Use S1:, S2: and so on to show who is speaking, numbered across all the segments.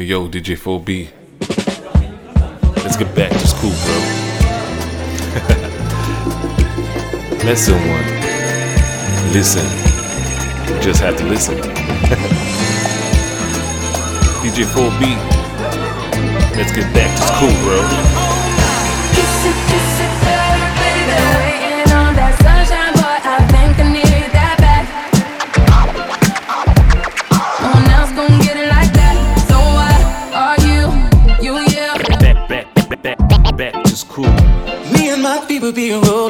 S1: Hey yo, DJ 4B. Let's get back to school, bro. Lesson one. Listen. Just have to listen. DJ 4B. Let's get back to school, bro.
S2: you
S3: being.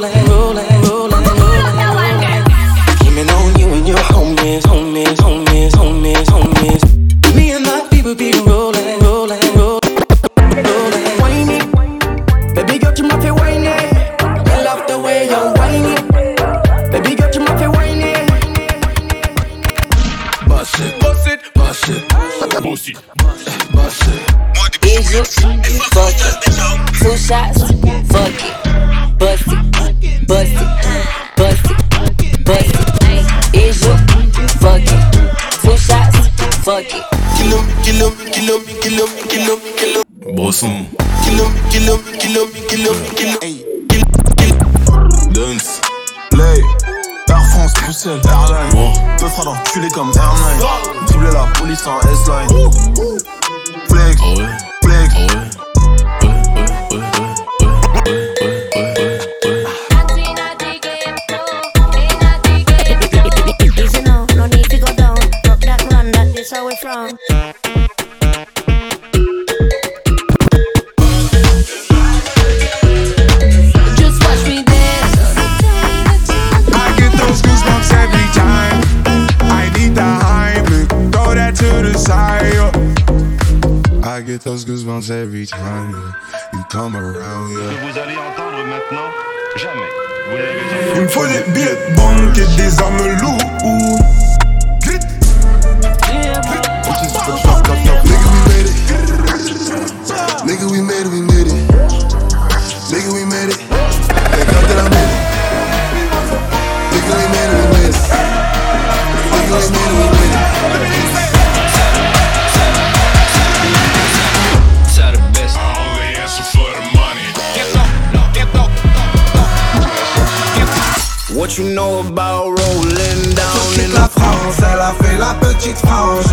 S3: You know about rolling down in
S4: Toute la France, elle a fait la petite frange.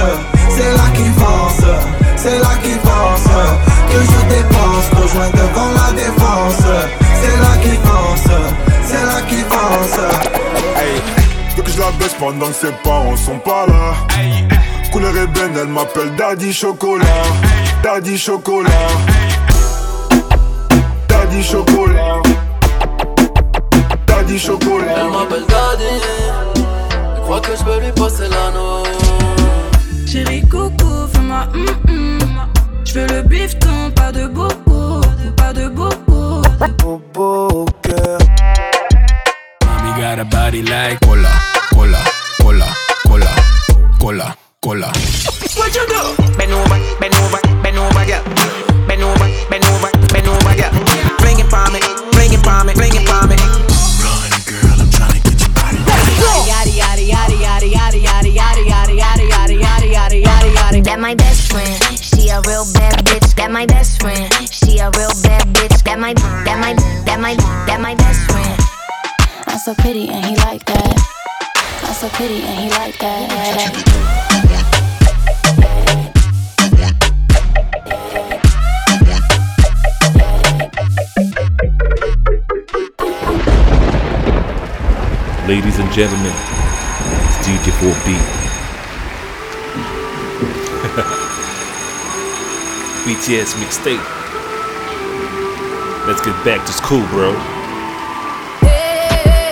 S4: C'est là qui pense, c'est là qui pense. Que je dépense, rejoins devant la défense. C'est là qui pense, c'est là qui pense. Hey, veux que je la baisse pendant que ses parents sont pas là. Couleur ébène, elle m'appelle Daddy Chocolat. Daddy Chocolat. Daddy Chocolat. Daddy Chocolat.
S3: Elle m'appelle Daddy. Elle croit que je peux lui passer l'anneau.
S2: Chérie coco, fais-moi hum hum. Je veux le bifton, pas de bobo, pas de bobo.
S4: Bobo au cœur.
S5: Mommy got a body like cola, cola, cola, cola, cola, cola.
S3: What you do? Bend over, bend over, bend over, over, bend over, bend over,
S6: my best friend. She a real bad bitch. That my that my that my that my best friend. I'm so pretty and he like that. I'm so pretty and he like that.
S1: Ladies and gentlemen, it's DJ 4B. BTS mixtape. Let's get back to school, bro.
S2: Hey,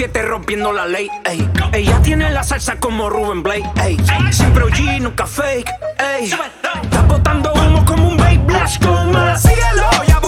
S7: 24-7 rompiendo la ley, ey. Ella tiene la salsa como Ruben Blake, ey. Siempre OG, nunca fake, ey. Está botando humo como un babe blast con más. Síguelo, ya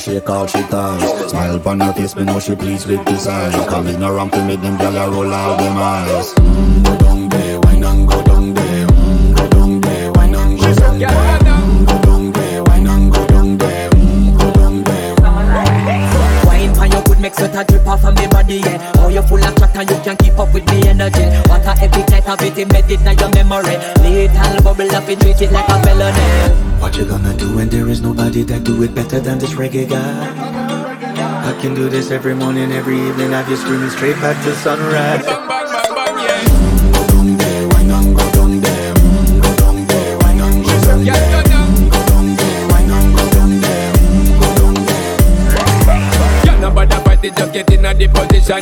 S8: she all she ties Smile upon her face, me know she pleased with this eyes Come in around to make them gyal a roll out them eyes mm, Go down there, wine and go down there mm, Go down there, wine and go down there mm, Go down there, wine and go down there mm, Go down there
S9: Wine pan your good make sweat a drip off of me body, yeah. Oh, you full of chat and you can keep up with me energy. What a epic night of it embedded in your memory. Little bubble up and treat it like a felony.
S8: You gonna do when there is nobody that do it better than this reggae guy? I can do this every morning, every evening, have you screaming straight back to sunrise. Go down there, wine and go down there. Mm, Go down there, wine and go down there.
S5: go down.
S8: Mm, there, wine and go down there. Mm, Go down there.
S5: Nobody fight just get in a the position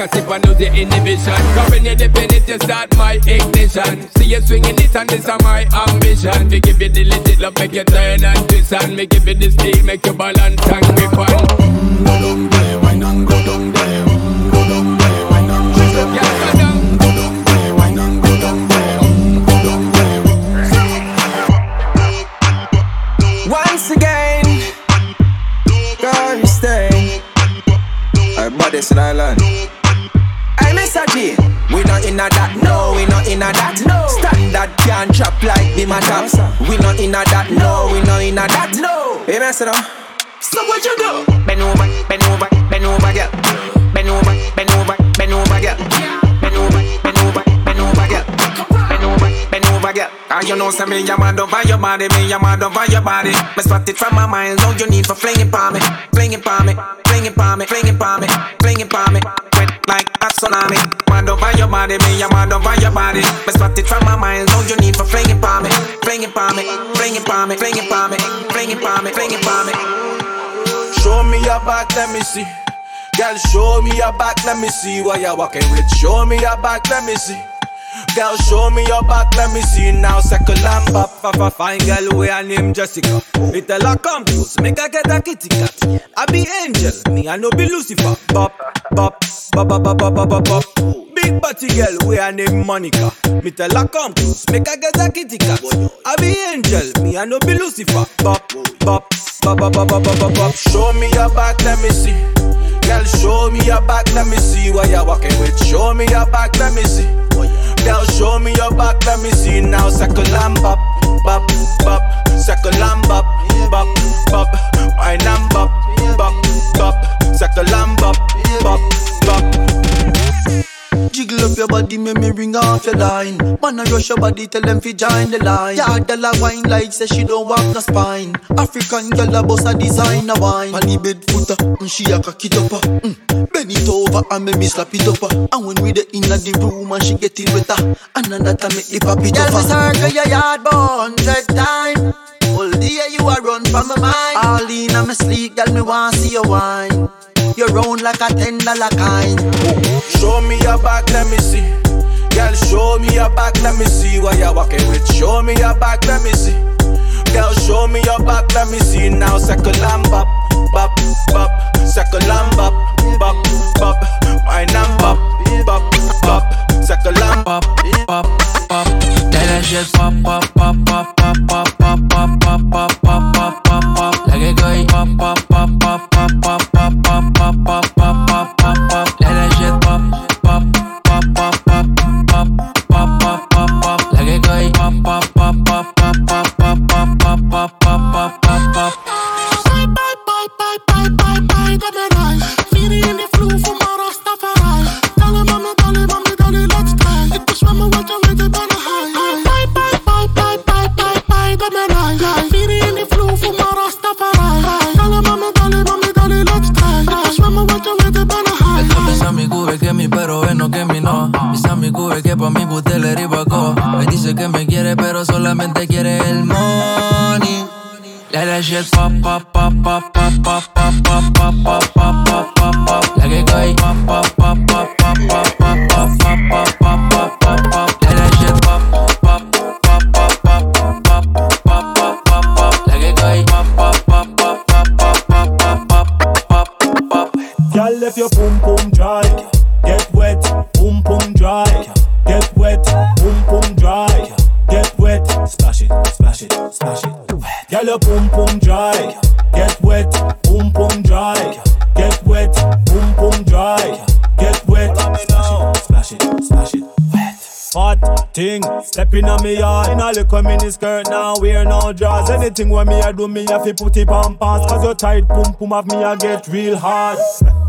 S5: boss if I lose the inhibition. Cause when you dip in it, you start my ignition. See you swinging it and this is my ambition. We give you the legit love, make you turn and twist and me give you the steel, make you balance and grip on.
S8: Go down there, wine and go down
S7: I'm mad over your body. Me spot it from my mind, know you need for flinging pa me, flinging pa me, flinging pa me, flinging pa me, flinging pa me. Wet like a tsunami. Mad over your body, me, I'm mad over your body. Me spot it from my mind, know you need for flinging pa me, flinging pa me, flinging pa me, flinging palm me, flinging pa me, flinging pa me.
S10: Show me your back, let me see. Girl, show me your back, let me see what you're walking with. Show me your back, let me see. Girl, show me your back, let me see now. Second lamp up, fa fa fine girl, we are named Jessica. Me tell her come close, make her get a kitty cat. I be angel, me I no be Lucifer. Bop, bop, bop, bop, bop, bop, bop, bop. Big party girl, we are named Monica. Me tell her come close, make her get a kitty cat. I be angel, me I no be Lucifer. Bop, bop, bop, bop, bop, bop, bop, bop. Show me your back, let me see. Girl, show me your back, let me see where you're walking with. Show me your back, let me see. Girl, show me your back, let me see now. Up, bop, bop, bop. Second lamb bop, bop, bop. Wine and bop, bop, bop. Second lamb bop, bop, bop.
S11: Jiggle up your body, make me ring off your line. Man, I rush your body, tell them fi join the line. Yeah, dollar wine like say she don't walk no spine. African girl a boss a designer wine. The bed footer, mm, she a cock it up. uh, Mm. Bend it over and make me slap it up. uh. And when we the inna the room and she get it wetter, that I make the pop it
S12: Girl,
S11: up. uh.
S12: circle your yard hundred times.
S11: All day you a run from my mind. All in on my sleep, girl, me want see you wine. You round like a ten dollar kind.
S10: Show me your back, let me see. Girl, show me your back, let me see what you're walking with. Show me your back, let me see. Girl, show me your back, let me see now. Second lamb bop, bop, bop. Second lamb bop, bop, bop. Wine and bop, bop, bop. Second lamb bop, bop, bop.
S13: Pop, pop, pop, pop, pop, pop, pop,
S14: تجري الموني لا لا شيت باب باب stepping on me yard In a little mini skirt now, wear no drawers. Anything when me I do, me have to put it on pants Cause your tight pum pum have me I get real hard.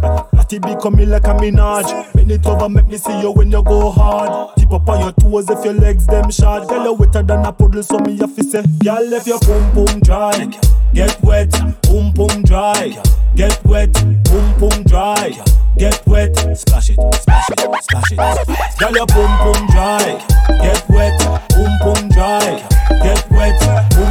S14: Natty become me like a Minaj. Bend it over, make me see you when you go hard Tip up on your toes if your legs them short. Girl, you wetter than a puddle, so me have to say Girl, left your pum pum dry Get wet, pum pum dry. Get wet, pum pum dry. Get wet, splash it, splash it, splash it. Girl, your pum pum dry. Get wet, pum pum dry. Get wet, pum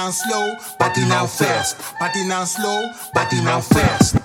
S15: now slow, body now fast. Body now slow, body now fast.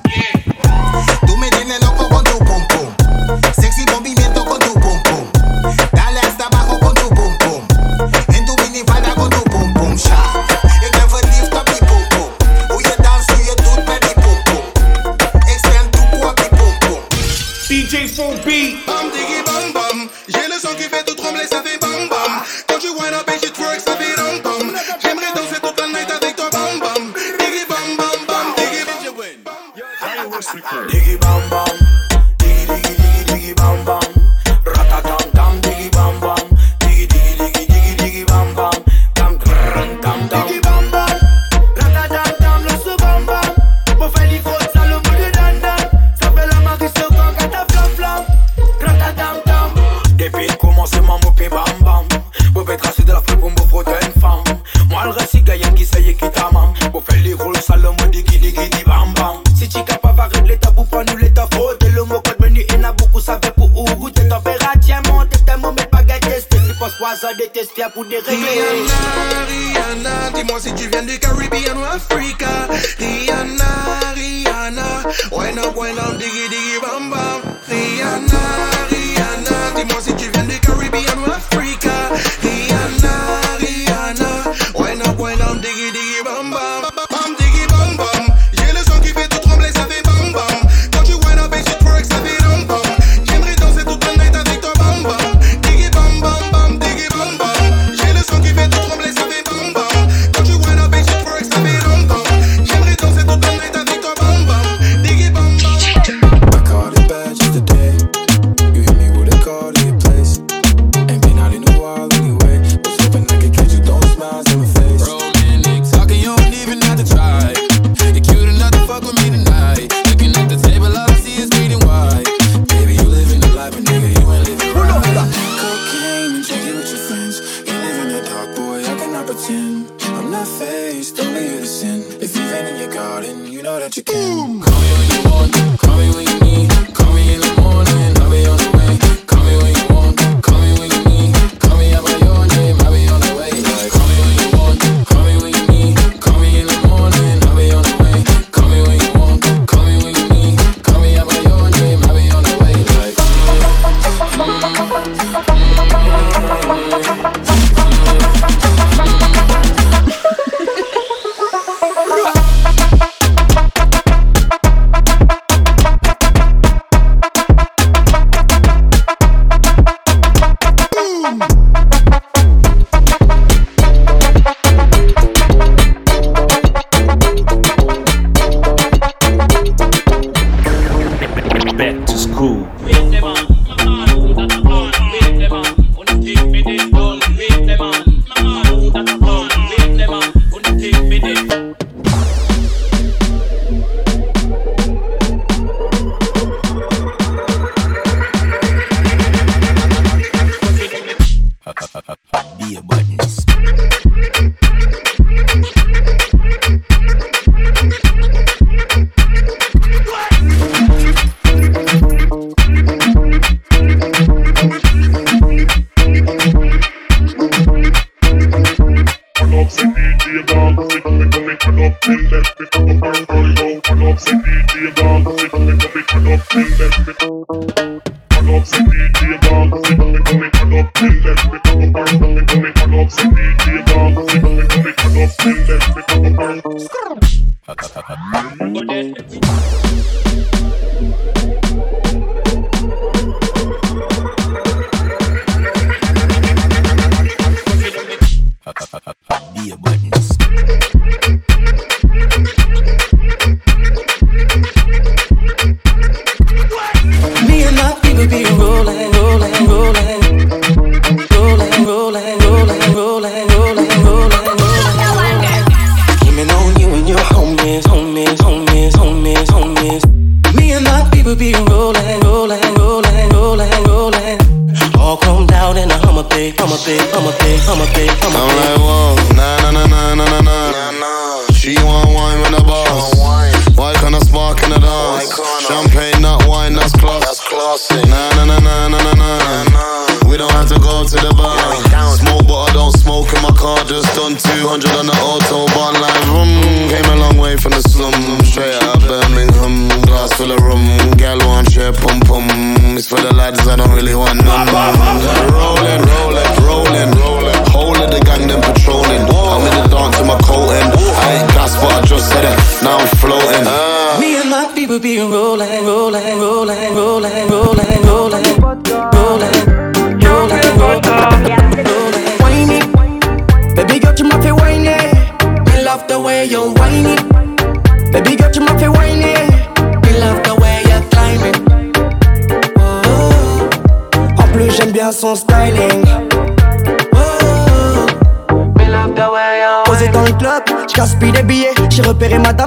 S3: à détester pour des
S16: règles. Rihanna, Rihanna, dis-moi si tu viens du Caribbean ou Africa.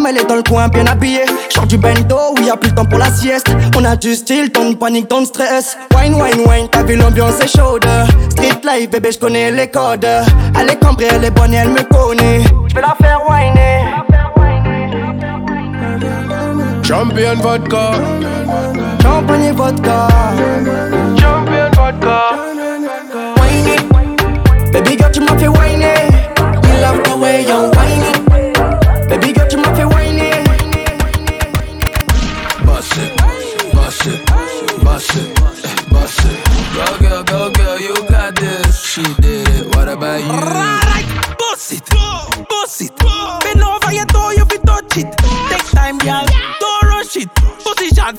S17: Elle est dans le coin bien habillée. Genre du bendo où y a plus le temps pour la sieste. On a du style, ton panique, ton stress. Wine, wine, wine, t'as vu l'ambiance est chaude. Street life, bébé, j'connais les codes. Elle est cambrée, elle est bonne, elle me connaît. J'vais la faire whiner.
S18: Champion vodka.
S17: Champagne vodka.
S18: Champion vodka.
S17: Whine it. Baby girl, tu m'as fait whiner.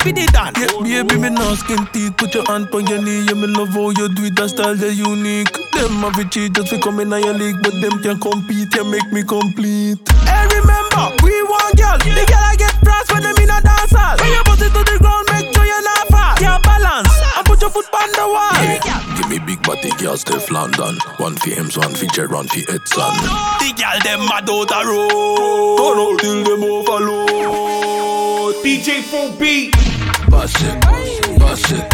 S10: Position fi the dance.
S18: Yeah, baby, me no skin teeth. Put your hand on your knee. Yeah, me love how you do it. That style, they unique. Them have it cheat just fi come in your league, but them can compete. You make me complete.
S10: Hey, remember, we want girl. The girl I get France when them in a dance hall. When you bust it to the ground, make sure you're not fall. Can't balance and put your foot on the wall.
S18: Give me big body girls, Stefflon Don. One for Hems, one for Gerard, for Edson.
S10: The girl them mad out the road.
S18: Turn out till them overload.
S10: DJ Full Beat.
S13: Bust it, bust it,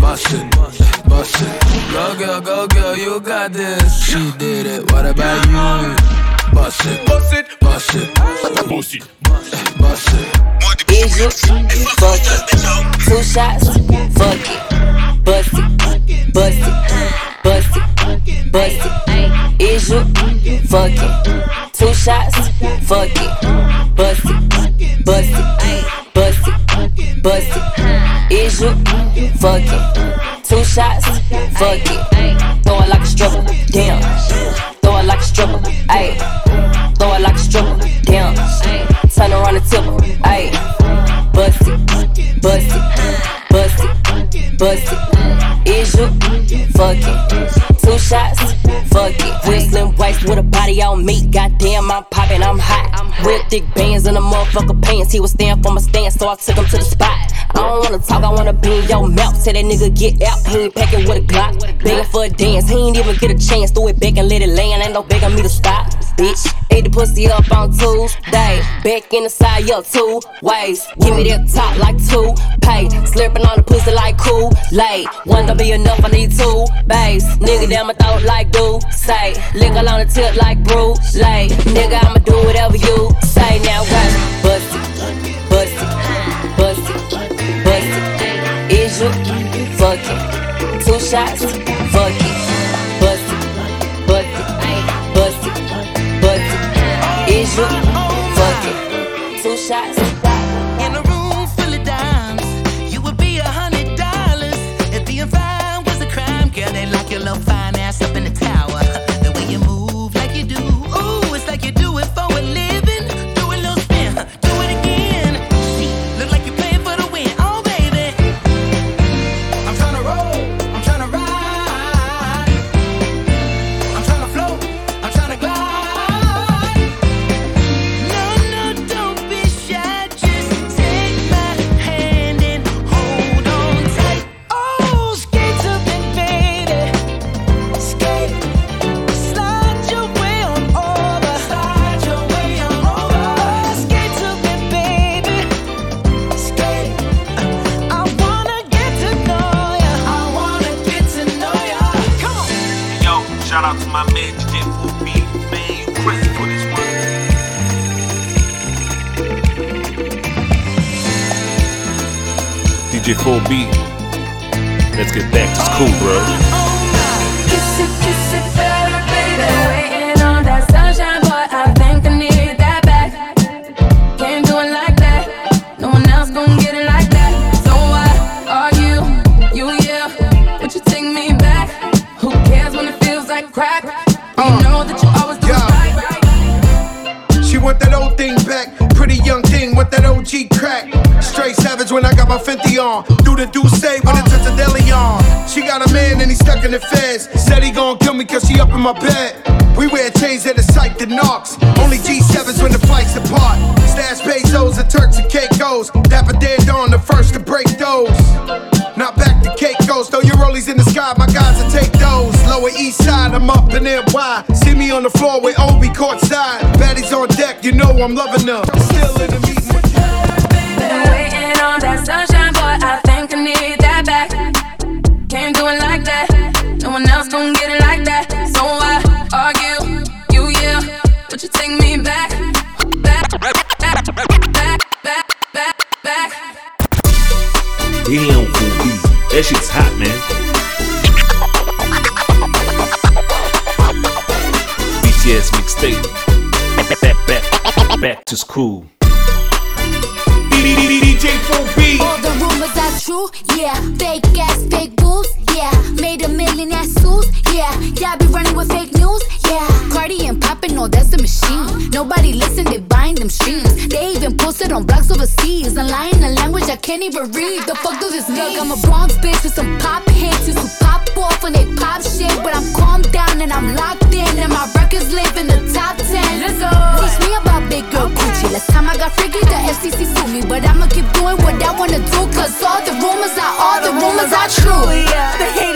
S13: bust it, bust it. Go girl, go girl, you got this. She did it. What about you? Bust it,
S10: bust it,
S13: bust it,
S19: Bust it.
S13: bust it.
S20: Is you fuck it? Two shots, fuck it. Bust it, bust it, bust it, bust it. Is you fuck it? Two shots, fuck it. Bust it, bust it, bust it, bust it. Is you fuck it? Two shots, fuck it. Throw it like a stripper, damn. Throw it like a stripper, ayy. Throw it like a stripper, damn. Turn around and tip her, ayy. Bust it, bust it, bust it, bust it. Is you fucking two shots? It. Whistling waist with a body on me. Goddamn, I'm popping, I'm hot. Real thick bands in the motherfucker pants. He was staying for my stand, so I took him to the spot. I don't wanna talk, I wanna be in your mouth. Tell that nigga get out. He ain't packing with a Glock. Begging for a dance, he ain't even get a chance. Throw it back and let it land. Ain't no begging me to stop, bitch. Ate the pussy up on Tuesday. Back in the side, yo, two ways. Give me that top like two pay. Slurping on the pussy like cool. Late. One don't be enough, I need two bass. Nigga down my throat like do say. Lick on the tip like brew. Late. Nigga, I'ma do whatever you say. Now, watch. Bust it, bust it, bust it, bust it. Is you fucking? Two shots, fuck it. Bust it, bust it, bust it, bust it. Is you fucking? Two shots.
S21: be
S22: my bed. We wear chains that excite the knocks. Only G7s when the flights apart. Stash pesos and Turks and Caicos. Dapper dead on the first to break those. Not back to Caicos. Throw your rollies in the sky, my guys will take those. Lower east side, I'm up in NY. See me on the floor with Obi courtside. Baddies on deck, you know I'm loving them. Still in the meeting
S2: Been waiting on that sunshine, but I think I need that back. Can't do it like that. That
S1: shit's hot, man. BTS mixtape. Back, back, back, back to school. DJ 4B.
S23: All the rumors are true, yeah. Fake ass, fake boobs, yeah. Made a million ass suits, yeah. Y'all be running with fake news, yeah. Cardi and poppin', no, that's the machine. Nobody listen, they buying them streams. They even posted on blogs overseas. I'm lying a language I can't even read. The fuck does this mean? Look, I'm a Bronx bitch with some pop hits. Used to pop off when they pop shit. But I'm calm down and I'm locked in. And my records live in the top 10. Let's go. Teach me about big girl Gucci. Last time I got freaky, the FCC sued me. But I'ma keep doing what I wanna do. Cause all the rumors are, all the rumors are true.
S24: Yeah,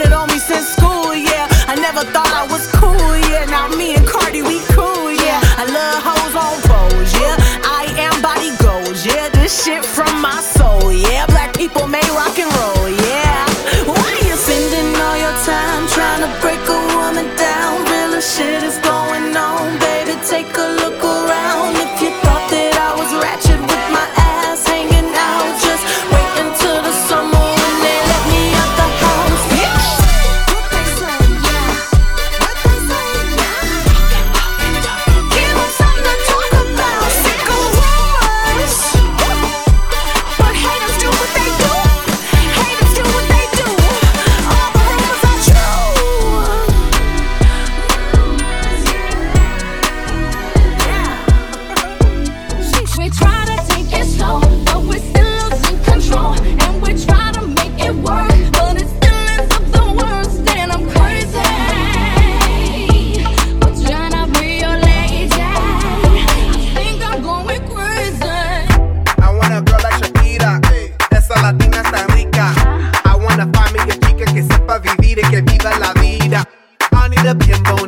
S24: I
S25: need a bien bonita,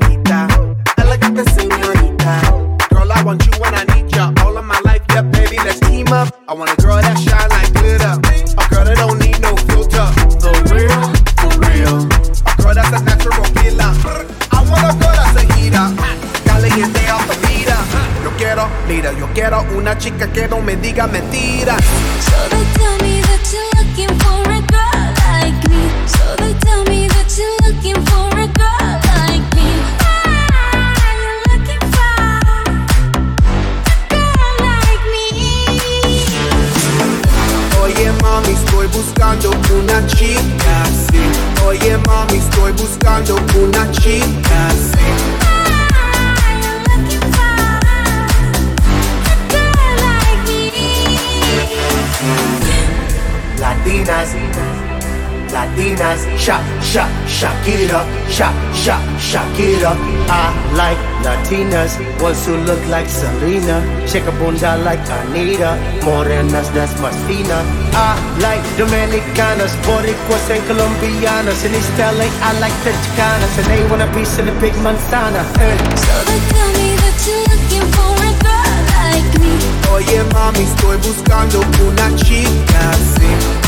S25: Shakira, shak, shak, up. I like Latinas, ones who look like Selena, shake a bunda like Anita, morenas that's más fina. I like Dominicanas, Boricuas and Colombianas, in East LA I like the Chicanas, and they want a piece of the big manzana. eh.
S23: So they tell me that you're looking for a girl like me.
S25: Oye mami, estoy buscando una chica así.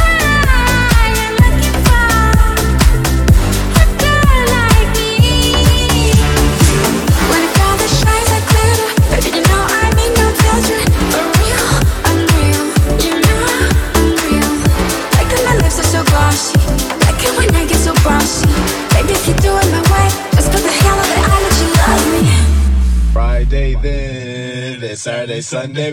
S2: Sunday.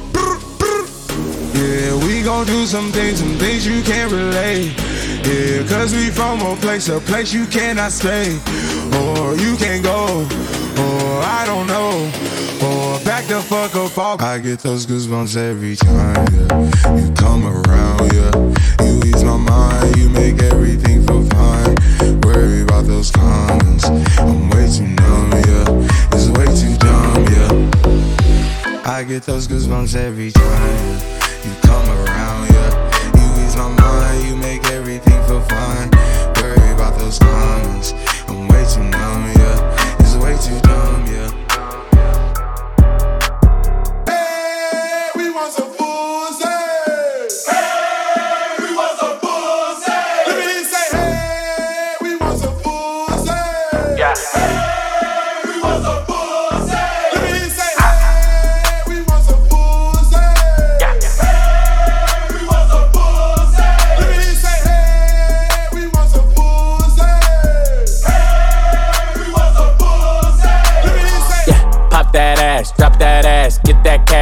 S4: Yeah, we gon' do some things, some things you can't relate. Yeah, cause we from a place, a place you cannot stay. Or you can't go, or I don't know. Or back the fuck up off. I get those goosebumps every time, yeah. You come around, yeah. You ease my mind, you make everything feel fine. Worry about those comments. I'm way too numb, yeah. It's way too dumb, yeah. I get those goosebumps every time. You come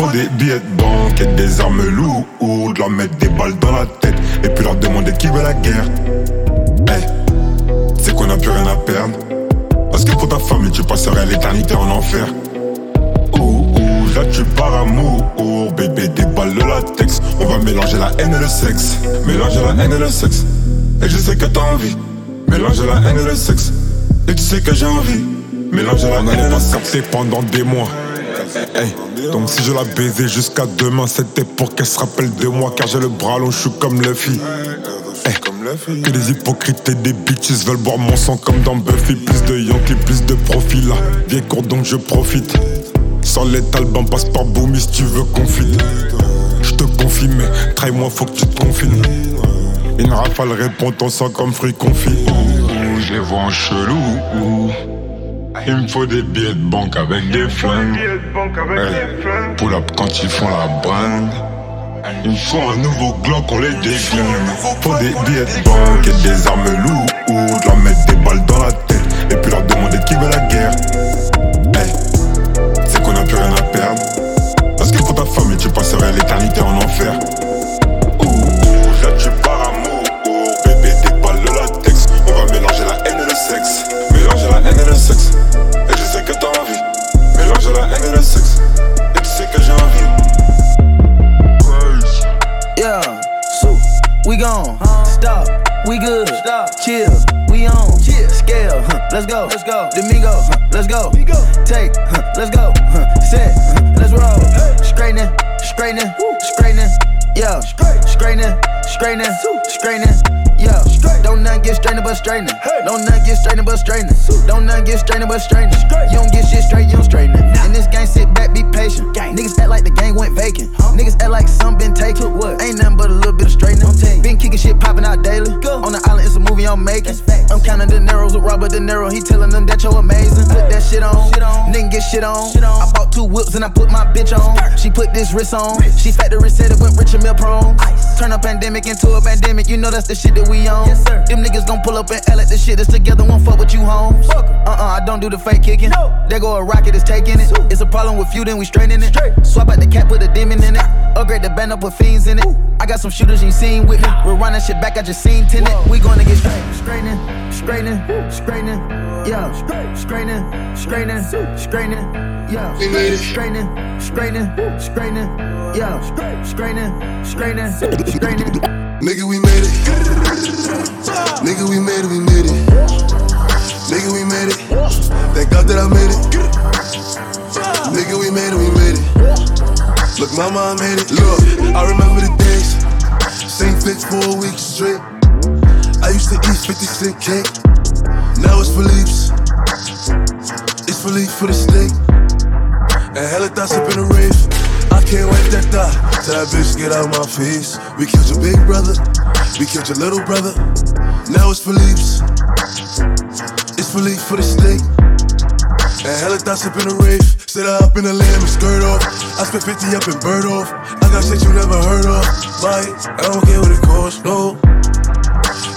S26: Faut des billets de banque et des armes lourdes, leur mettre des balles dans la tête et puis leur demander qui veut la guerre. Hey, c'est qu'on a plus rien à perdre. Parce que pour ta famille, tu passerais l'éternité en enfer. Ouh, ouh, là tu pars amour, bébé, des balles de latex. On va mélanger la haine et le sexe. Mélanger la haine et le sexe. Et je sais que t'as envie. Mélanger la haine et le sexe. Et tu sais que j'ai envie. Mélanger la haine et le sexe. pendant des mois. Donc si je la baisais jusqu'à demain, c'était pour qu'elle se rappelle de moi, car j'ai le bras long, je suis comme Luffy. Hey, que des hypocrites et des bitches veulent boire mon sang comme dans Buffy. Plus de Yankee, plus de profil là. Viens court donc je profite. Sans les talbans, passe par Boomy tu veux conflit. Je te confie, mais traille-moi, faut que tu te confines. Une rafale répond ton sang comme fruit confit. Je les vois en chelou. Il me faut des billets de banque avec des flingues. Hey, pull up quand ils font la brinde. Il me faut un nouveau Glock, on les déglingue. Faut des billets de banque et des armes lourdes. Leur mettre des balles dans la tête et puis leur demander qui veut la guerre. Hey, c'est qu'on a plus rien à perdre. Parce que pour ta famille, tu passerais l'éternité en enfer.
S27: Let's go. Let's go. Domingo. Let's go. Take. Let's go. Huh. Set. Let's roll. Straightening, straightening, straightening. Yeah, straightening, straightening, straightening. Yeah, don't nothing get strained but straightening. Don't nothing get strained but straightening. Don't nothing get strained but straightening. You don't get shit straight, you don't straighten it. In this game, sit back, be patient. Niggas act like the game went vacant. Niggas act like some been taken. What? Ain't nothing but a little bit of straightening. Been kicking shit popping out daily. Go. On the island, it's a movie I'm making. I'm counting the narrows with Robert De Niro. He telling them that you're amazing. Put that shit on. Nigga get shit on. I bought two whips and I put my bitch on. She put this wrist on. She factory said it went rich and meal prone. Turn a pandemic into a pandemic. You know that's the shit that we on. Them niggas gon' pull up and L at the shit that's together. Won't fuck with you, homes. Uh uh, I don't do the fake kicking. There go a rocket, is taking it. It's a problem with you, then we straightening it. Swap out the cap, put a demon in it. Upgrade the band up, put fiends in it. I got some shooters you ain't seen with me. We're running shit back, I just seen tenant. We gonna get straight. Straightening, straightening, straightening. Yeah, straightening, straightening, straightening. Yeah, straightening, straightening, straightening. Yeah, straightening, straightening, straightening.
S28: Nigga, we made it. Nigga, we made it, we made it. Nigga, we made it. Thank God that I made it. Nigga, we made it, we made it. Look, mama, I made it. Look, I remember the days. Same fits for a week straight. I used to eat 50 cent cake. Now it's for Philippe's. It's for Philippe for the steak. And hella thoughts up in the rave. I can't wait that thought Tell that bitch get out my face. We killed your big brother, we killed your little brother. Now it's for Philippe's. It's for Philippe for the steak. And hella thoughts up in the rave. Sit up in the lamb and skirt off. I spent 50 up in bird off. I got shit you never heard of. It, I don't care what it costs, no.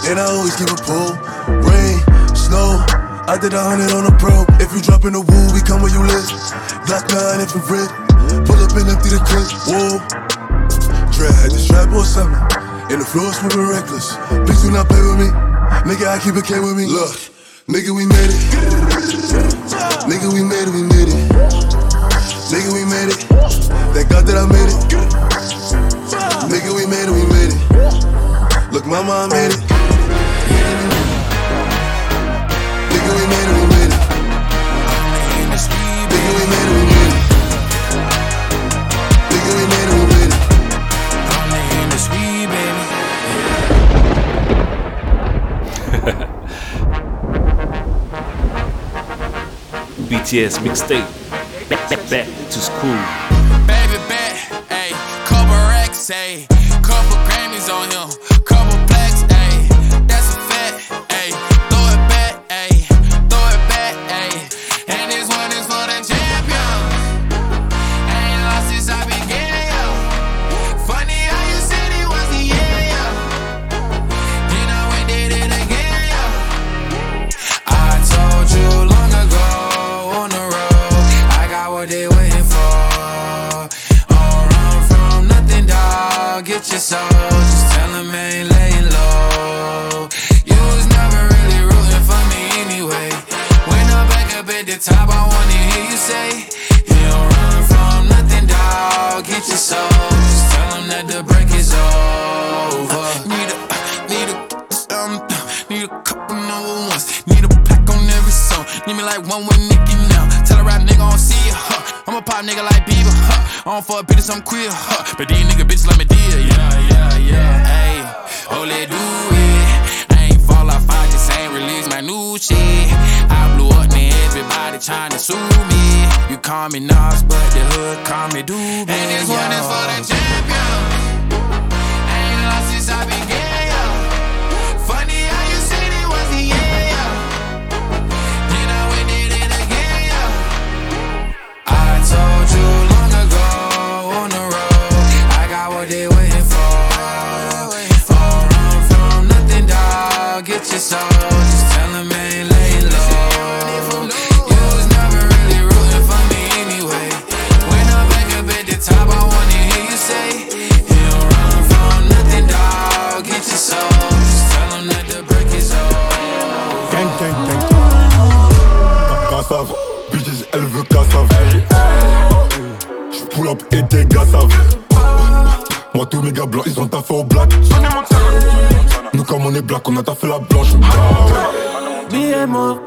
S28: And I always keep a pull. Rain, snow. I did a hundred on a pro. If you drop in the woo, we come where you live. Black 9 infrared. Pull up and empty the clip. Whoa. Dre had the strap on something. And the floor swimming reckless. Please do not play with me. Nigga, I keep it K with me. Look, nigga, we made it. Nigga, we made it, we made it. Thank God that I made it. Nigga, we made it, we made it. Look, mama, I made it. Nigga, we made it, we made it. We made it, we made it. Nigga, we made it, we made it.
S1: BTS mixtape. Back, back, back to school.
S29: Racks, one with Nicki now. Tell a rap nigga I don't see ya, huh? I'm a pop nigga like Bieber, huh? I don't fuck bitches, I'm queer, huh? But these nigga bitches like me dear, yeah, yeah, yeah. Hey, oh, let do it. I ain't fall off, I just ain't release my new shit. I blew up, man, everybody tryna sue me. You call me Nas, but the hood call me Doobie. And this one is for the champion. I ain't lost since I began,
S26: gars blancs, ils ont taffé au black. Nous, comme on est black, on a taffé la blanche.
S30: Billets morts,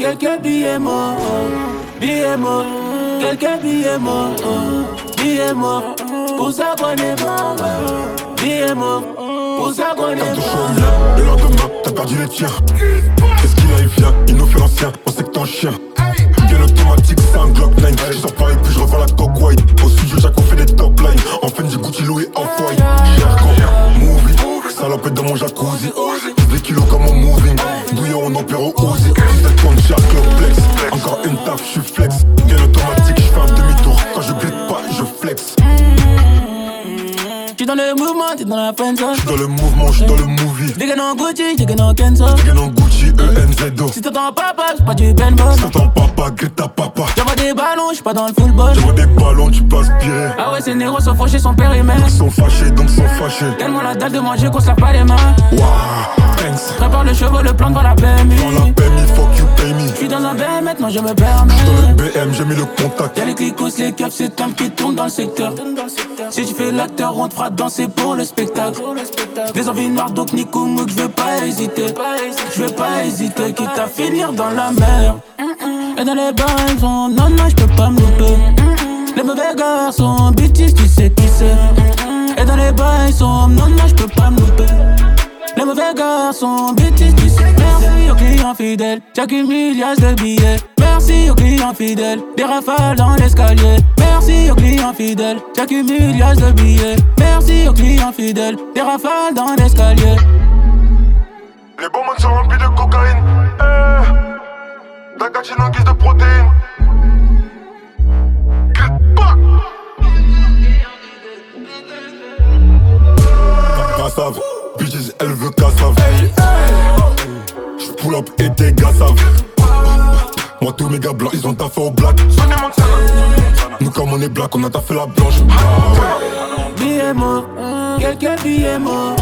S30: quelques billets morts. Billets morts, quelques billets morts. S'abonner mort. Morts, pour s'abonner mort.
S26: Le lendemain, t'as perdu les tiens. Qu'est-ce qu'il a, il vient, il nous fait l'ancien. On sait que t'es un chien. Automatique, c'est un Glock 9. Je sors Paris, puis je revends la coque white. Au studio, chaque on fait des top lines. En fin du Gucci, Louis, off-white. Cherco, movie. Salopette dans mon jacuzzi. Des kilos comme en moving. Bouillon en opéro Uzi. 17 points de chaque flex. Encore une taf, je suis flex. Bien automatique, je fais un demi-tour. Quand je glisse pas, je flex.
S30: J'suis dans le mouvement, t'es dans la friend zone.
S26: J'suis dans le mouvement, j'suis dans le movie.
S30: Gars dans Gucci, gars dans Kenzo.
S26: Gars dans Gucci,
S30: Si t'entends papa, c'est pas du Ben Boss.
S26: Si t'entends papa, Greta papa.
S30: J'envoie des ballons, j'suis pas dans le football.
S26: J'envoie des ballons, tu peux aspirer.
S30: Ah ouais, ces négros sont fauchés, son père et mère.
S26: Ils sont fâchés, donc sont fâchés.
S30: Tellement la dalle de manger qu'on se lave pas les mains.
S26: Waouh, thanks.
S30: Prépare le chevaux, le plan devant la.
S26: Dans la
S30: dans un BM, maintenant je me permets.
S26: Dans le BM, j'ai mis le contact.
S30: Y'a les clicos, les keufs, c'est Tom qui tourne dans le secteur. Si tu fais l'acteur, on te fera danser pour le spectacle. Des envies noires, donc Nico Mouk, je vais pas hésiter. Je vais pas hésiter, quitte à finir dans la mer. Et dans les bars, ils sont non, non, je peux pas me louper. Les mauvais garçons, bêtises, tu sais qui c'est. Et dans les bars, ils sont non, non, je peux pas me louper. Les mauvais garçons, bêtises, tu sais. Merci aux clients fidèles, j'accumule liasses de billets. Merci aux clients fidèles, des rafales dans l'escalier. Merci aux clients fidèles, j'accumule liasses de billets. Merci aux clients fidèles, des rafales dans l'escalier.
S26: Les bonbons sont remplis de cocaïne. Eh, en guise de protéines. Bitches, elle veut cassave. J'pull up et tes gars savent. Moi, tous mes gars blancs, ils ont taffé au black. Nous, comme on est black, on a taffé la blanche.
S30: Billets morts, quelques billets morts.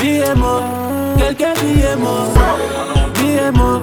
S30: Billets morts, quelques billets morts. Billets morts,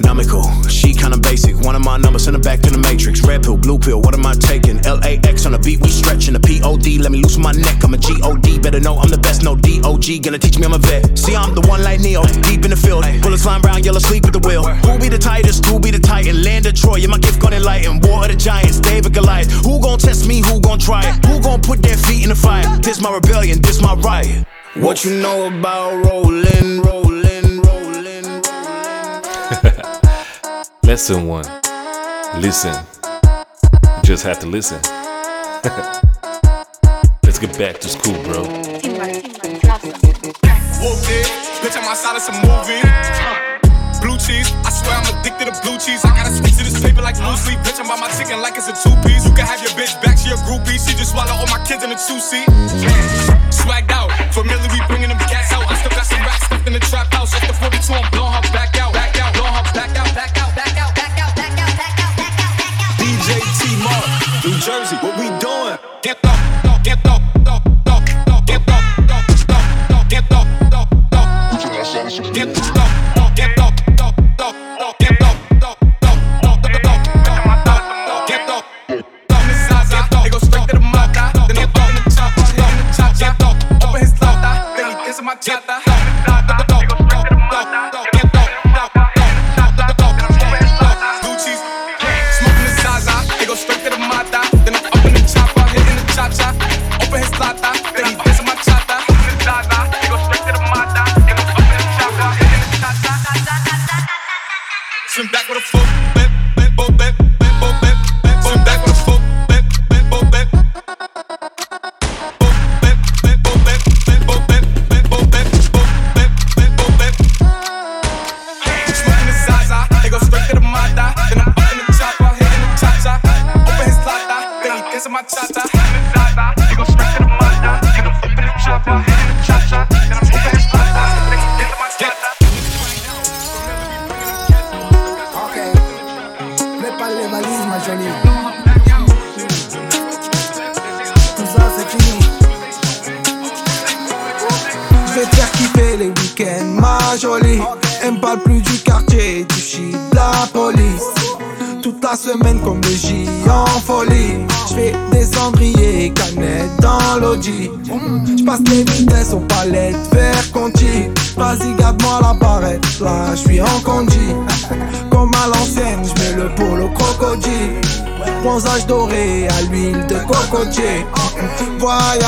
S31: Astronomical, she kinda basic. One of my numbers, send her back to the matrix. Red pill, blue pill, what am I taking? LAX on the beat, we stretching the POD. Let me loosen my neck, I'm a GOD. Better know I'm the best, no DOG. Gonna teach me I'm a vet. See, I'm the one like Neo, deep in the field. Bullets flying brown, yellow, sleep at the wheel. Who be the tightest? Who be the titan? Land of Troy, yeah, my gift gonna enlighten. War of the Giants, David Goliath. Who gon' test me? Who gon' try it? Who gon' put their feet in the fire? This my rebellion, this my riot.
S32: What you know about rolling, rolling?
S1: Lesson one. Listen. Just have to listen. Let's get back to school, bro.
S33: Whooped it, bitch, I'm outside of some movie. Blue
S34: cheese. I swear I'm addicted to blue cheese. I gotta stick to this paper like blue sleep. Bitch, I'm by my chicken like it's a two piece. You can have your bitch back, she a groupie. She just swallow all my kids in a two seat. Swagged out, familiar, we bringing them cats out. I still got some racks stuffed in the trap house. Off the 42, I'm blowing
S35: Jersey, we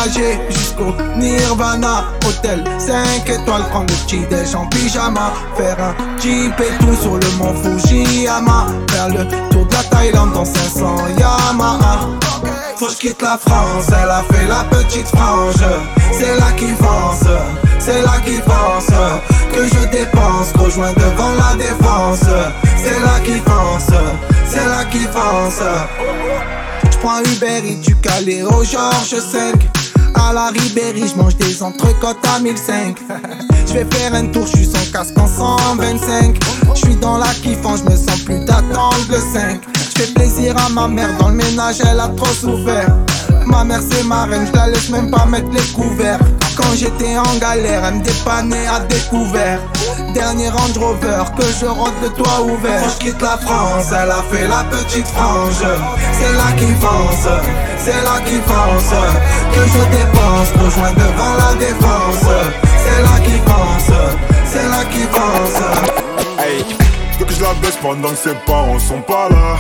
S36: Jusqu'au Nirvana. Hôtel 5 étoiles, prendre le petit déj en pyjama. Faire un jeep et tout sur le mont Fujiyama. Faire le tour de la Thaïlande dans 500 Yamaha. Faut que je quitte la France, elle a fait la petite frange. C'est là qui pense, c'est là qui pense que je dépense. Rejoins devant la défense, c'est là qui pense, c'est là qui pense. J'prends Uber et du Calais au Georges 5. À la Ribéry, j'mange des entrecôtes à 1005. J'vais faire un tour, j'suis sans casque en 125. J'suis dans la kiffance, j'me sens plus d'attendre le 5. J'fais plaisir à ma mère, dans le ménage elle a trop souffert. Ma mère c'est ma reine, j'la laisse même pas mettre les couverts. Quand j'étais en galère, elle me dépannait à découvert. Dernier Range Rover, que je rentre le toit ouvert. Quand je quitte la France, elle a fait la petite frange. C'est là qui pense, c'est là qui pense que je dépense. Rejoins devant la défense. C'est là qui pense, c'est là qui pense.
S26: Hey, veux que je la baisse pendant que ses parents sont pas là.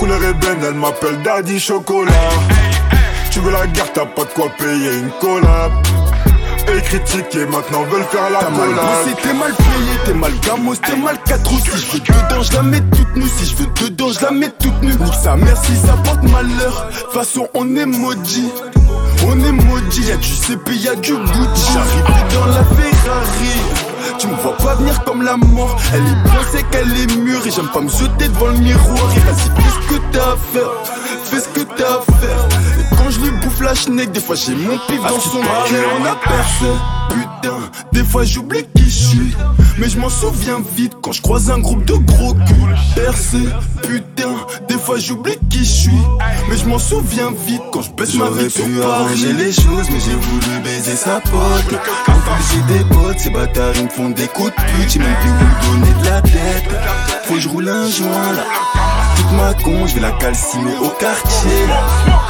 S26: Couleur ébène, elle m'appelle Daddy Chocolat. Tu veux la guerre, t'as pas de quoi payer une collab. Et critiquer, maintenant veulent faire la
S33: T'as mal bossé, t'es mal payé, t'es mal gamos, t'es mal 4 Si je veux dedans, je la mets toute nue. Si je veux dedans, je la mets toute nue. Nique sa mère si ça porte malheur. De toute façon, on est maudit. On est maudit, y'a du CP, y'a du Gucci. J'arrive dans la Ferrari. Tu me vois pas venir comme la mort. Elle est bien, c'est qu'elle est mûre. Et j'aime pas me jeter devant le miroir. Et vas-y, fais ce que t'as à faire. Fais ce que t'as à faire. Je lui bouffe la schneck, des fois j'ai mon pif dans son cœur. On a percé. Putain, des fois j'oublie qui je suis. Mais je m'en souviens vite quand je croise un groupe de gros culs. Percé, putain, des fois j'oublie qui je suis. Mais je m'en souviens vite quand je baisse ma vie sur Paris. les choses, mais j'ai voulu baiser sa pote. Enfin, j'ai des potes, ces bâtards ils me font des coups de pute. J'ai même plus où me donner de la tête. Faut que je roule un joint là. Toute ma con, je vais la calciner au quartier là.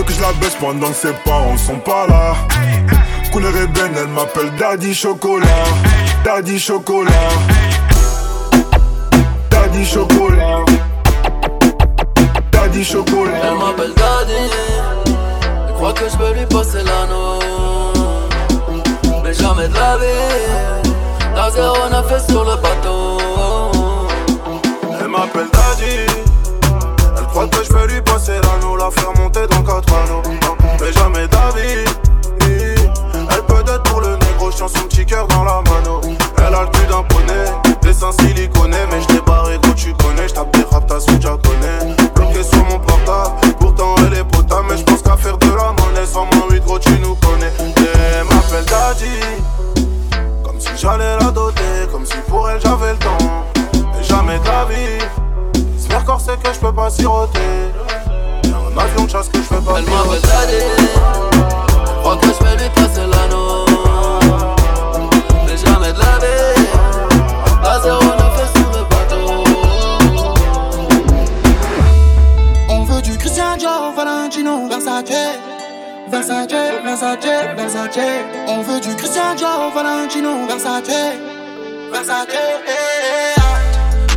S26: Veux que je la baisse pendant que ses parents sont pas là. Couleur ébène, elle m'appelle Daddy Chocolat. Daddy Chocolat. Daddy Chocolat. Daddy Chocolat.
S13: Elle m'appelle Daddy Elle croit que je peux lui passer l'anneau? Mais jamais de la vie La 09 est sur le bateau
S33: Elle m'appelle Daddy. Elle croit que je vais lui passer l'anneau, la faire monter Mais jamais d'avis. Elle peut être pour le négro, chien son petit cœur dans la mano. Elle a le cul d'un poney, dessin
S13: bien siliconé,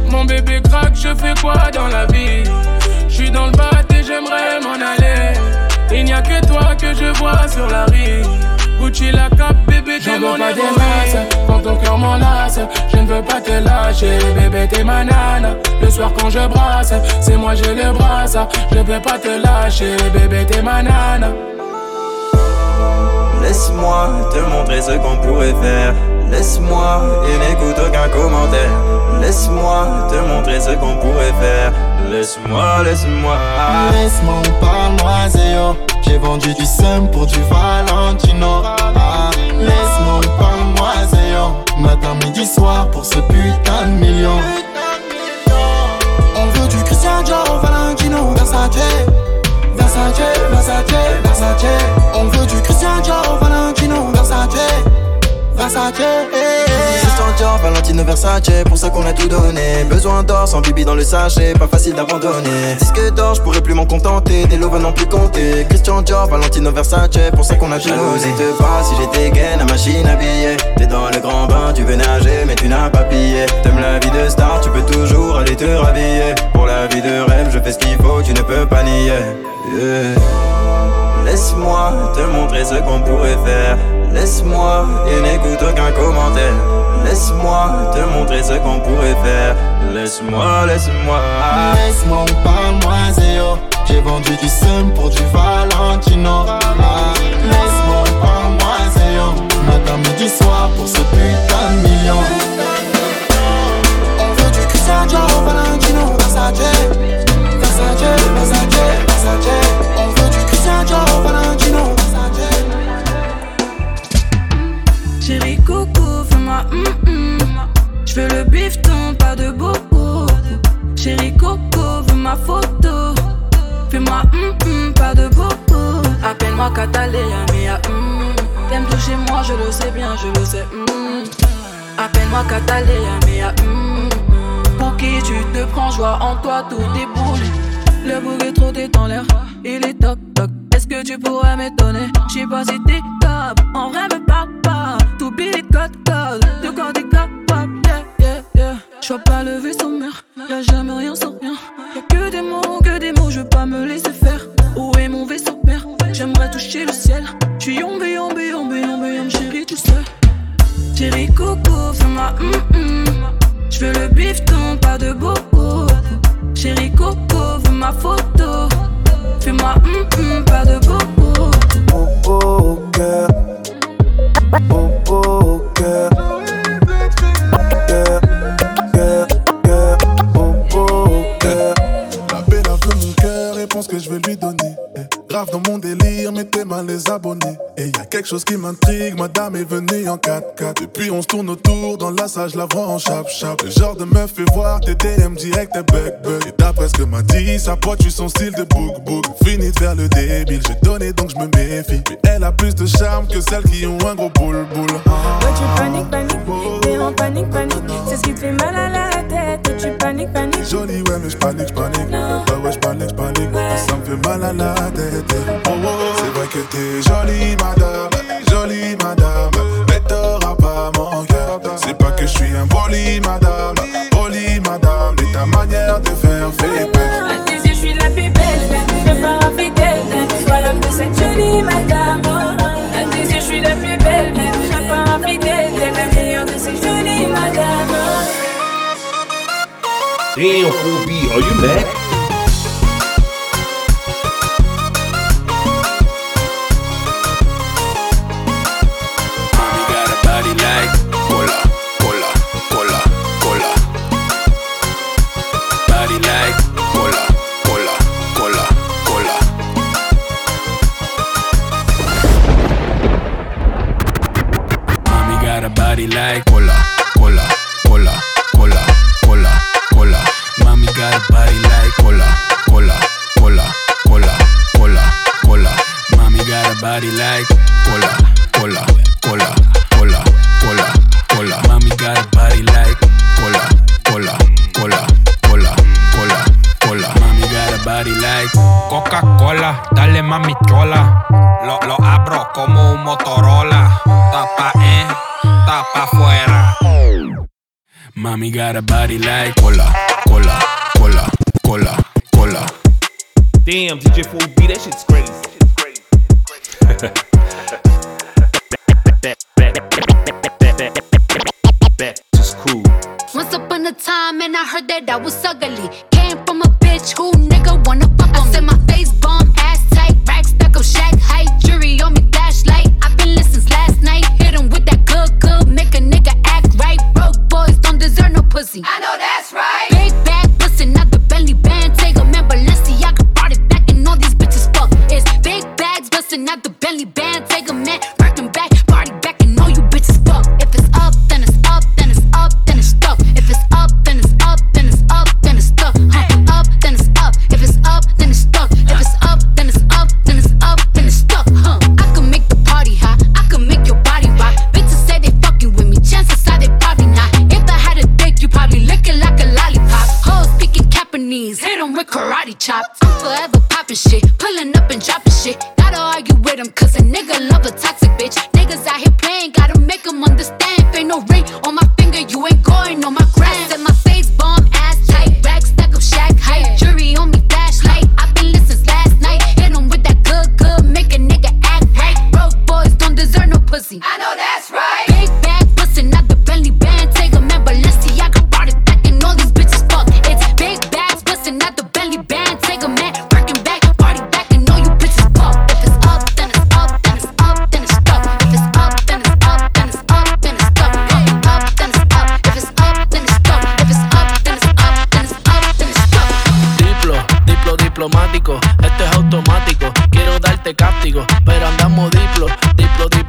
S13: Mon
S22: bébé craque, je fais quoi dans la vie? Je suis dans le bat et j'aimerais m'en aller. Il n'y a que toi que je vois sur la rue. Gucci la cape, bébé, t'es mon pas des masses. Quand ton cœur m'enlace, je ne veux pas te lâcher. Bébé, t'es ma nana. Le soir quand je brasse, c'est moi j'ai le brasse. Je peux pas te lâcher. Bébé, t'es ma nana.
S37: Laisse-moi te montrer ce qu'on pourrait faire. Laisse-moi et n'écoute aucun commentaire. Laisse-moi te montrer ce qu'on pourrait faire. Laisse-moi, laisse-moi.
S16: Laisse-moi, parle-moi, Zéo. J'ai vendu du seum pour du Valentino. Ah, Laisse-moi, parle-moi, Zéo. Matin, midi, soir pour ce putain de million. On veut du Christian Dior, Valentino, Versace. Versace, Versace, Versace. On veut du Christian Dior, Valentino, Versace. Versace.
S37: Christian Dior, Valentino Versace, pour ça qu'on a tout donné. Besoin d'or, sans bibi dans le sachet, pas facile d'abandonner. Disque d'or, je pourrais plus m'en contenter, des lots non plus compter. Christian Dior, Valentino Versace, pour ça qu'on a tout donné. te pas si j'étais gaine, la machine à billets. T'es dans le grand bain, tu veux nager, mais tu n'as pas pillé. T'aimes la vie de star, tu peux toujours aller te rhabiller. Pour la vie de rêve, je fais ce qu'il faut, tu ne peux pas nier. Yeah. Laisse-moi te montrer ce qu'on pourrait faire. Laisse-moi et n'écoute aucun commentaire. Laisse-moi te montrer ce qu'on pourrait faire. Laisse-moi, laisse-moi.
S16: Laisse-moi, parle-moi, Zéo. J'ai vendu du seum pour du Valentino. Laisse-moi, parle-moi, Zéo. Matin, midi, soir pour ce putain de million. On veut du Christian Dior, Valentino, Versace. Versace, Versace, Versace. Dior, Valentino.
S2: Chérie fais-moi hum hum. Je veux le bifton, pas de bobo. Chérie coco, veux ma photo. Fais-moi hum hum, pas de bobo. Appelle-moi Catalina, mais ah hum. T'aimes toucher moi, je le sais bien, je le sais hum. Appelle-moi Catalina, mais ah hum. Pour qui tu te prends, joie en toi, tout déboule. Le bouc est trop dans l'air, il est toc toc. Est-ce que tu pourrais m'étonner? J'sais pas si t'es top, en vrai me parle pas. T'oublies les codes codes, de quand t'es capable, yeah, yeah, yeah. J'vois pas le vaisseau mère, y'a jamais rien sans rien. Y'a que des mots, que des mots, je veux pas me laisser faire. Où est mon vaisseau père? J'aimerais toucher le ciel. J'suis yombe, yombe, yombe, yombe, yombe, chérie, tu sais. Chérie coco, fais-moi hum hum. J'veux le bifton, pas de bobo. Chérie coco, veux ma photo. Fais-moi hum hum, pas de bobo.
S16: Oh oh cœur. Oh oh oh cœur.
S28: La a vu mon cœur et que je vais lui donner. Grave dans mon délire, mettez mal les abonnés. Et y a quelque chose qui m'intrigue, madame est venue en 4x4. Depuis on se tourne autour, dans la salle je la vois en chap chap. Le genre de meuf fait voir tes DM direct, tes bug bug. Et d'après ce que m'a dit, sa pote, tu son style de book book. Fini de faire le débile, j'ai donné donc je me méfie. Mais elle a plus de charme que celles qui ont un gros boule boule.
S1: Ouais, tu paniques, paniques, t'es en panique, panique. C'est ce qui te fait mal à la tête. Tu paniques, paniques.
S28: Jolie, ouais, mais j'panique, j'panique. Ouais, ouais, j'panique, j'panique. Ça me fait mal à la tête. Oh, oh, c'est vrai que t'es jolie, madame. Jolie, madame. Mais t'auras pas mon cœur. C'est pas que je suis un poli, madame. Poli, madame. Mais ta manière de faire fait peur.
S1: À tes yeux, je suis la plus belle. Je pars infidèle. Sois l'homme de cette jolie madame. À tes yeux, je suis la plus belle. Je pars infidèle. T'es la meilleure de ces jolies madames.
S30: Damn, 4B, are you mad?
S23: Argue with 'em, cause a nigga love a toxic bitch. Niggas out here playing, gotta make 'em understand. Ain't no ring on my finger, you ain't going on my gram. Said my face bomb, ass tight, rack stack up, shack height. Jury on me, flashlight. I've been listening since last night. Hit 'em with that good, good, make a nigga act right. Broke boys don't deserve no pussy. I know that's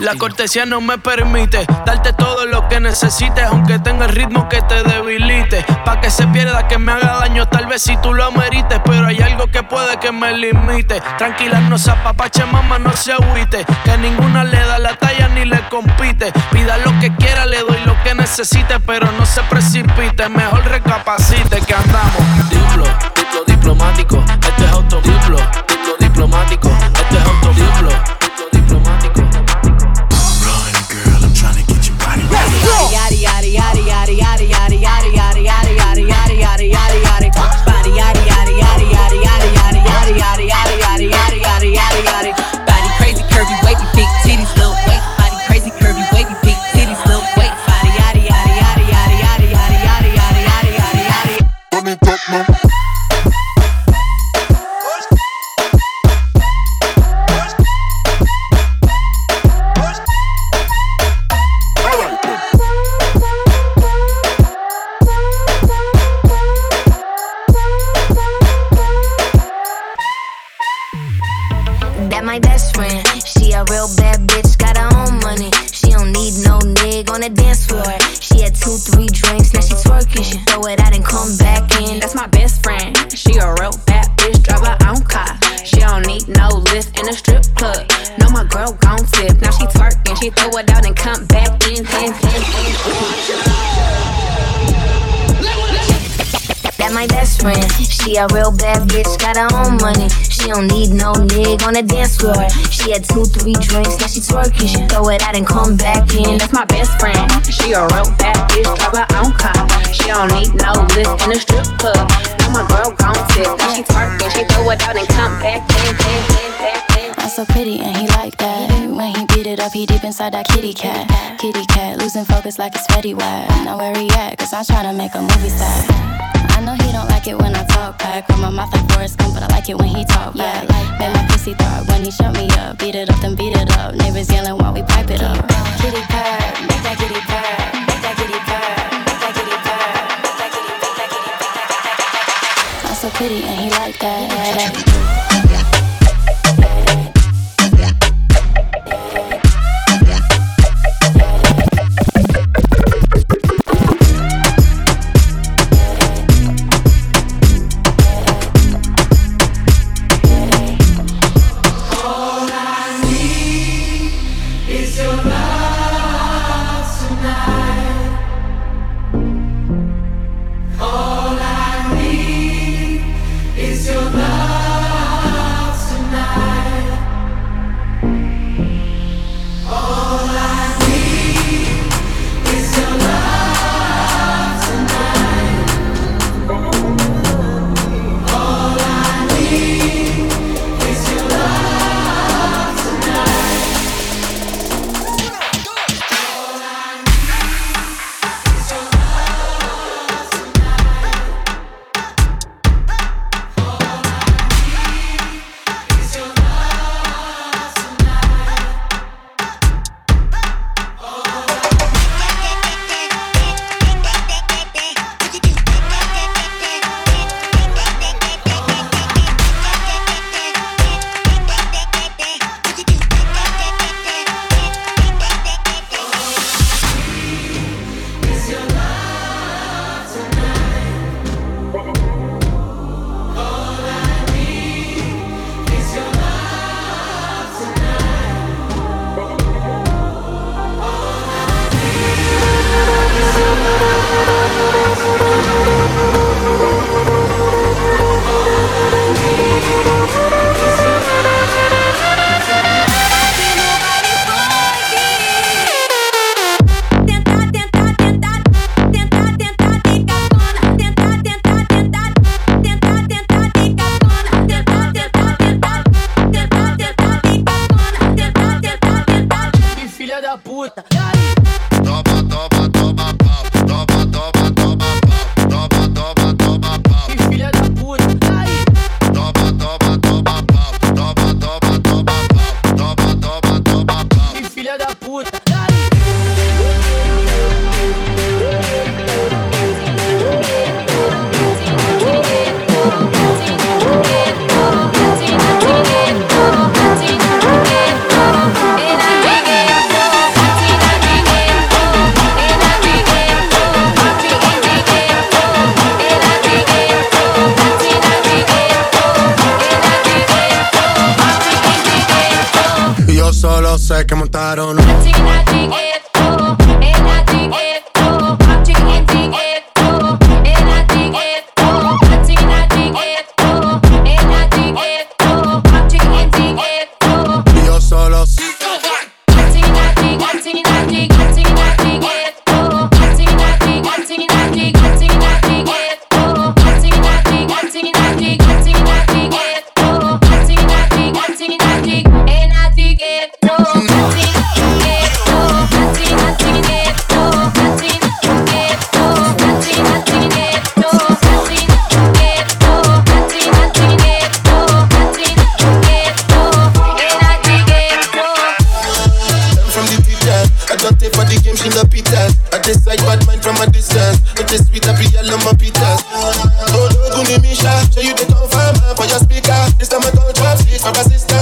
S10: La cortesía no me permite darte todo lo que necesites, aunque tenga el ritmo que te debilite. Pa' que se pierda, que me haga daño, tal vez si tú lo amerites. Pero hay algo que puede que me limite. Tranquila, no se apapache, mamá, no se agüite. Que ninguna le da la talla ni le compite. Pida lo que quiera, le doy lo que necesite, pero no se precipite. Mejor recapacite que andamos. Diplo, diplo diplomático. Esto es auto diplo, diplo diplomático. Esto es auto
S23: She a real bad bitch,
S38: drive her own car. She don't need no lift in a strip club. No, my girl gon' tip. Now she twerking, she throw it out and come back in. in, in,
S23: That my best friend. She a real bad bitch, got her own money. She don't need no nigga on the dance floor. She had two, three drinks, now she twerking. She throw it out and come back in.
S38: That's my best friend. She a real bad bitch, drive her own car. She don't need no lift in a strip club. Now my girl gon' tip. Now she twerking, she throw it out and come back in, in, in.
S39: I'm so pretty and he like that. When he beat it up, he deep inside that kitty cat. Kitty cat, losing focus like it's Fetty Wap. Now where he at? Cause I'm trying to make a movie star. I know he don't like it when I talk back. Run my mouth like Forrest Gump, but I like it when he talk back. Yeah, like Made my pussy throb when he shut me up. Beat it up, then beat it up. Neighbors yelling while we pipe it up. Kitty purr, make that kitty purr, make that kitty purr.
S2: So pretty and he like that.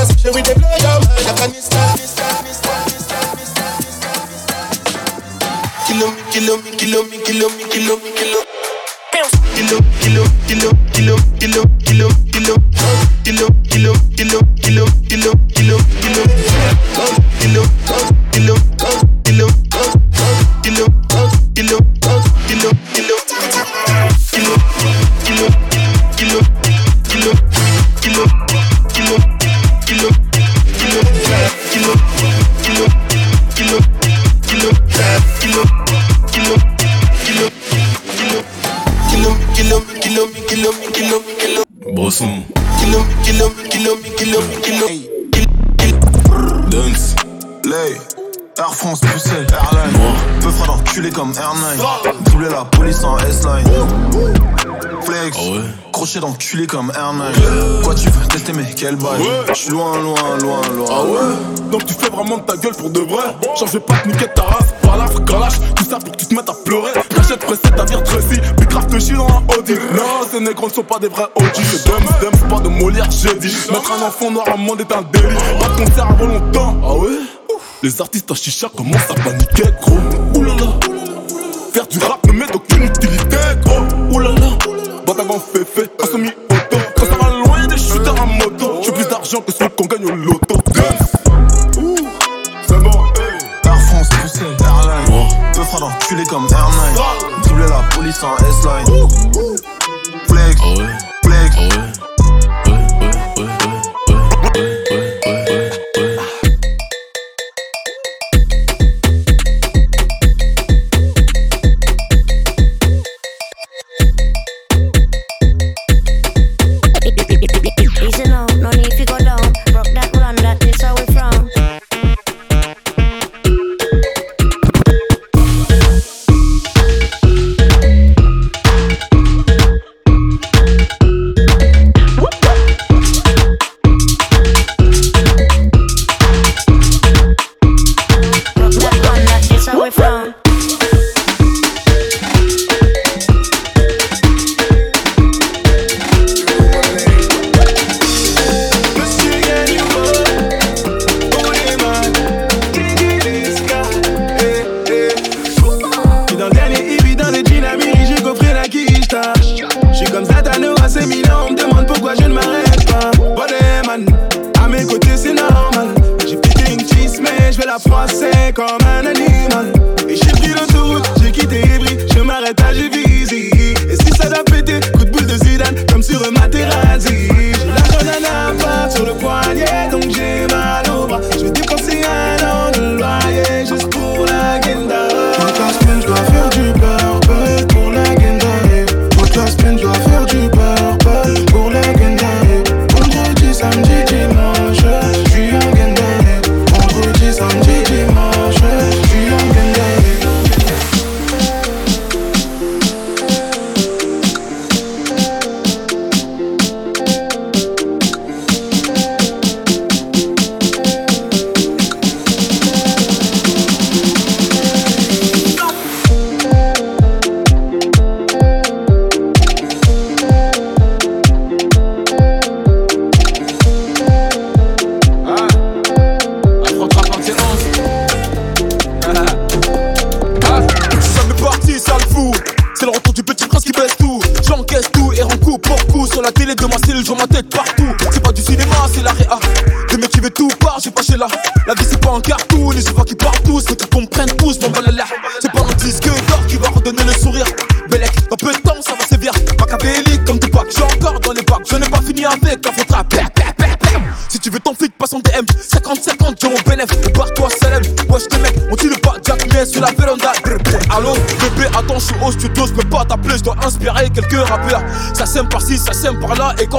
S40: Cause the way they blow your mind, Afghanistan, Kill me, kill me, kill me, kill kilo, kilo, kilo, kilo, kilo, kilo, kilo, kilo, kilo, kilo, kilo, kilo, kilo. kill me.
S41: quel bail. Ouais. Loin, loin, loin, loin.
S42: Ah ouais Donc tu fais vraiment de ta gueule pour de vrai. Genre, pas te niquer ta race. Balafre, calache, tout ça pour que tu te mettes à pleurer. Cachette pressée, ta vire trécie. Puis grave
S28: que j'suis dans un Audi. Non, ces négros ne sont pas des vrais OG. C'est Dems, pas de Molière, j'ai dit. Mettre un enfant noir à monde est un délit. Pas de concert avant longtemps. Ah ouais? Les artistes à chicha commencent à paniquer, gros. Oulala, faire du rap ne met aucune utilité. que celui qu'on gagne au loto. C'est bon, hey.
S22: Air France, Bruxelles, Airline. Deux frères enculés comme Airline. Doubler la police en S-Line.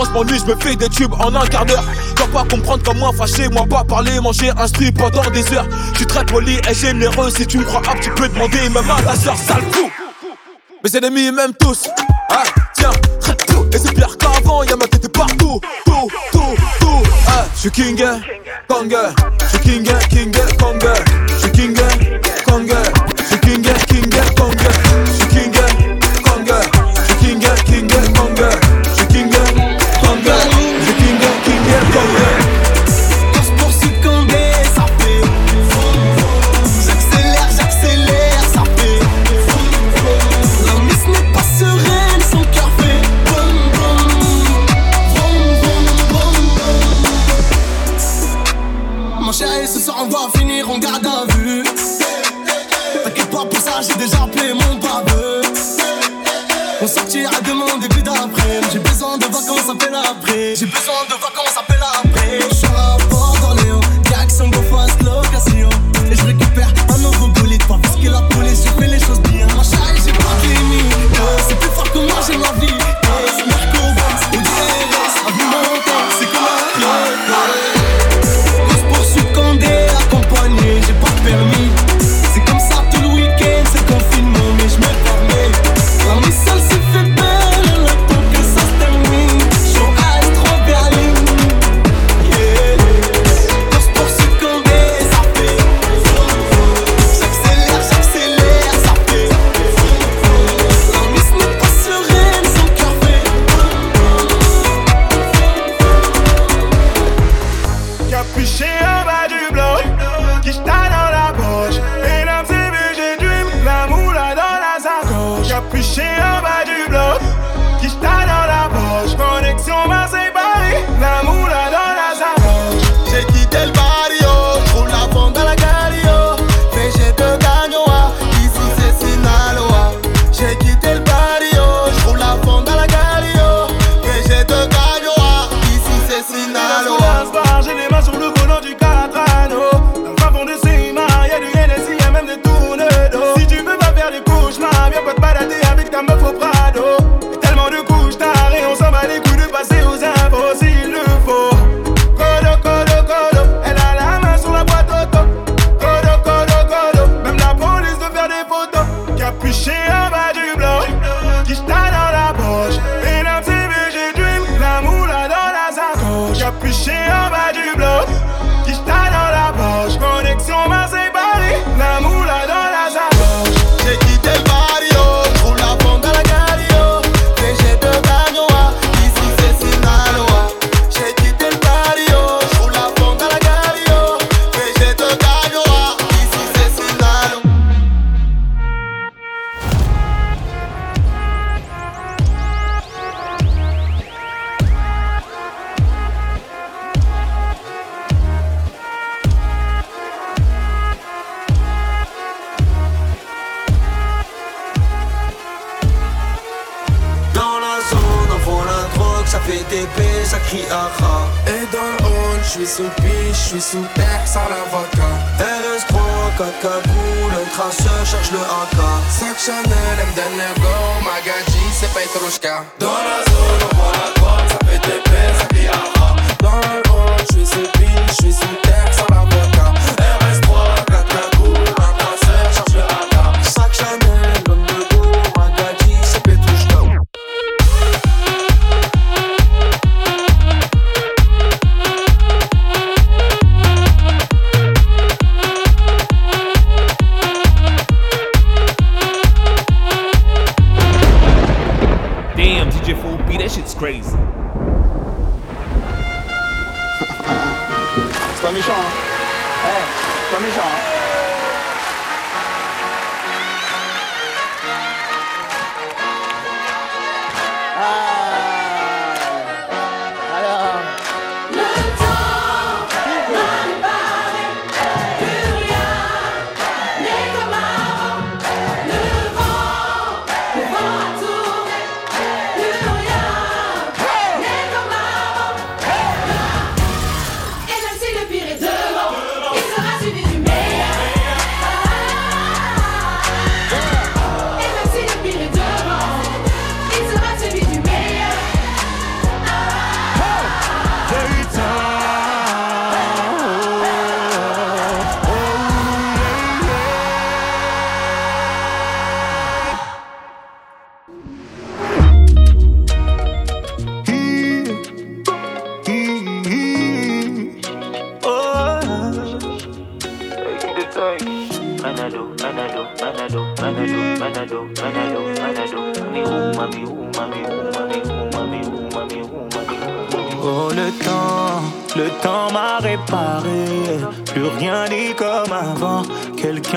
S28: je
S17: m'ennuie, je me fais des tubes en un quart d'heure. Dois pas comprendre comment fâcher, moi pas parler, manger un strip pendant des heures. Tu très poli et généreux, si tu me crois hop, tu peux demander même à ta soeur, sale fou. Mes ennemis m'aiment tous. Ah, tiens, et c'est pire qu'avant, y'a ma tête partout. Tout, tout, tout. Ah, je suis king, hein. gang, hein. je suis king,
S22: hein.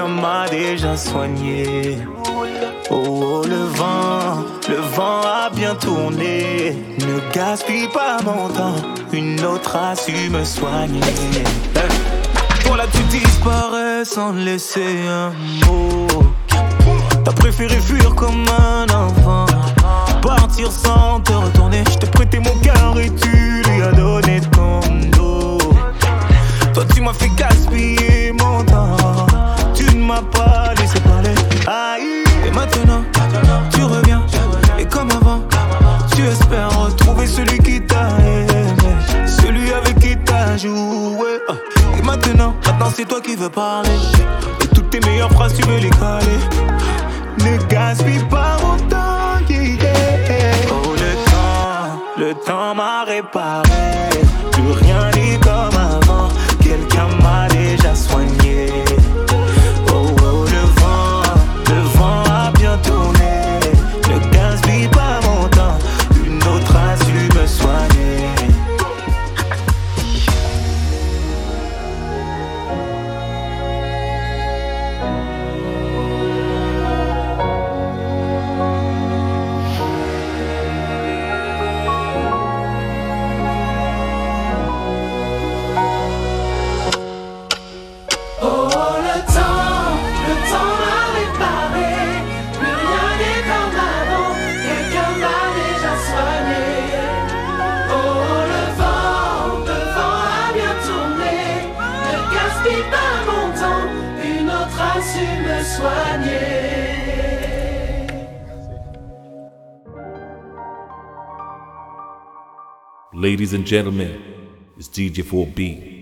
S43: m'a déjà soigné. Oh, oh, le vent, le vent a bien tourné. Ne gaspille pas mon temps, une autre a su me soigner. Voilà, tu disparais sans laisser un mot. T'as préféré fuir comme un enfant. Partir sans te retourner. Je t'ai prêté mon cœur et tu lui as donné ton dos. Toi, tu m'as fait gaspiller et maintenant, tu reviens. Et comme avant, tu espères retrouver celui qui t'a aimé, celui avec qui t'as joué. Et maintenant, maintenant c'est toi qui veux parler. Et toutes tes meilleures phrases, tu veux les coller. Ne gaspille pas mon temps. Oh, le temps, le temps m'a réparé.
S1: Ladies and gentlemen, it's DJ 4B.